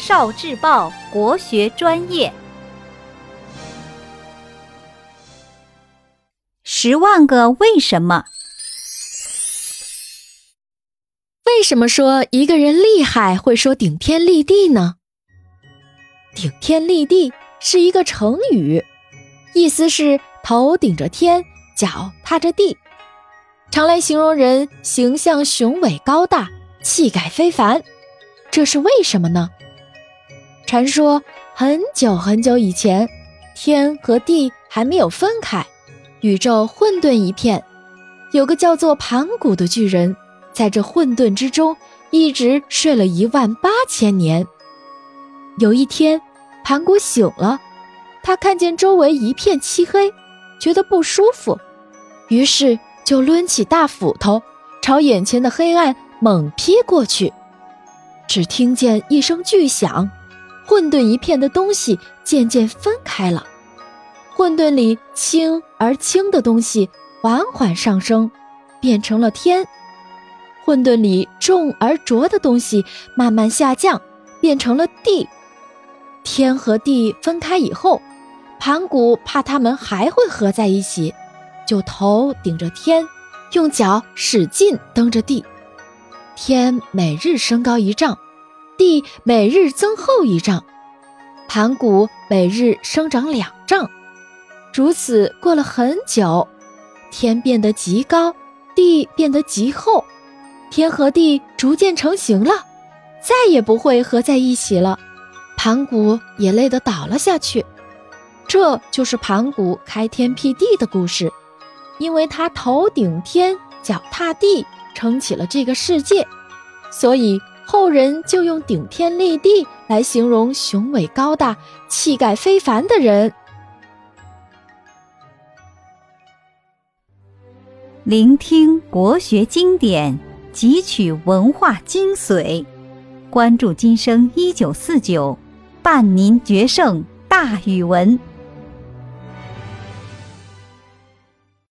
少智报国学专业，十万个为什么？为什么说一个人厉害会说顶天立地呢？顶天立地是一个成语，意思是头顶着天，脚踏着地，常来形容人形象雄伟高大，气概非凡。这是为什么呢？传说很久很久以前，天和地还没有分开，宇宙混沌一片。有个叫做盘古的巨人，在这混沌之中一直睡了一万八千年。有一天，盘古醒了，他看见周围一片漆黑，觉得不舒服，于是就抡起大斧头，朝眼前的黑暗猛劈过去。只听见一声巨响。混沌一片的东西渐渐分开了，混沌里轻而轻的东西缓缓上升，变成了天；混沌里重而浊的东西慢慢下降，变成了地。天和地分开以后，盘古怕它们还会合在一起，就头顶着天，用脚使劲蹬着地，天每日升高一丈。地每日增厚一丈，盘古每日生长两丈，如此过了很久，天变得极高，地变得极厚，天和地逐渐成型了，再也不会合在一起了。盘古也累得倒了下去。这就是盘古开天辟地的故事，因为他头顶天，脚踏地，撑起了这个世界，所以。后人就用顶天立地来形容雄伟高大、气概非凡的人。聆听国学经典，汲取文化精髓，关注今生一九四九，伴您决胜大语文。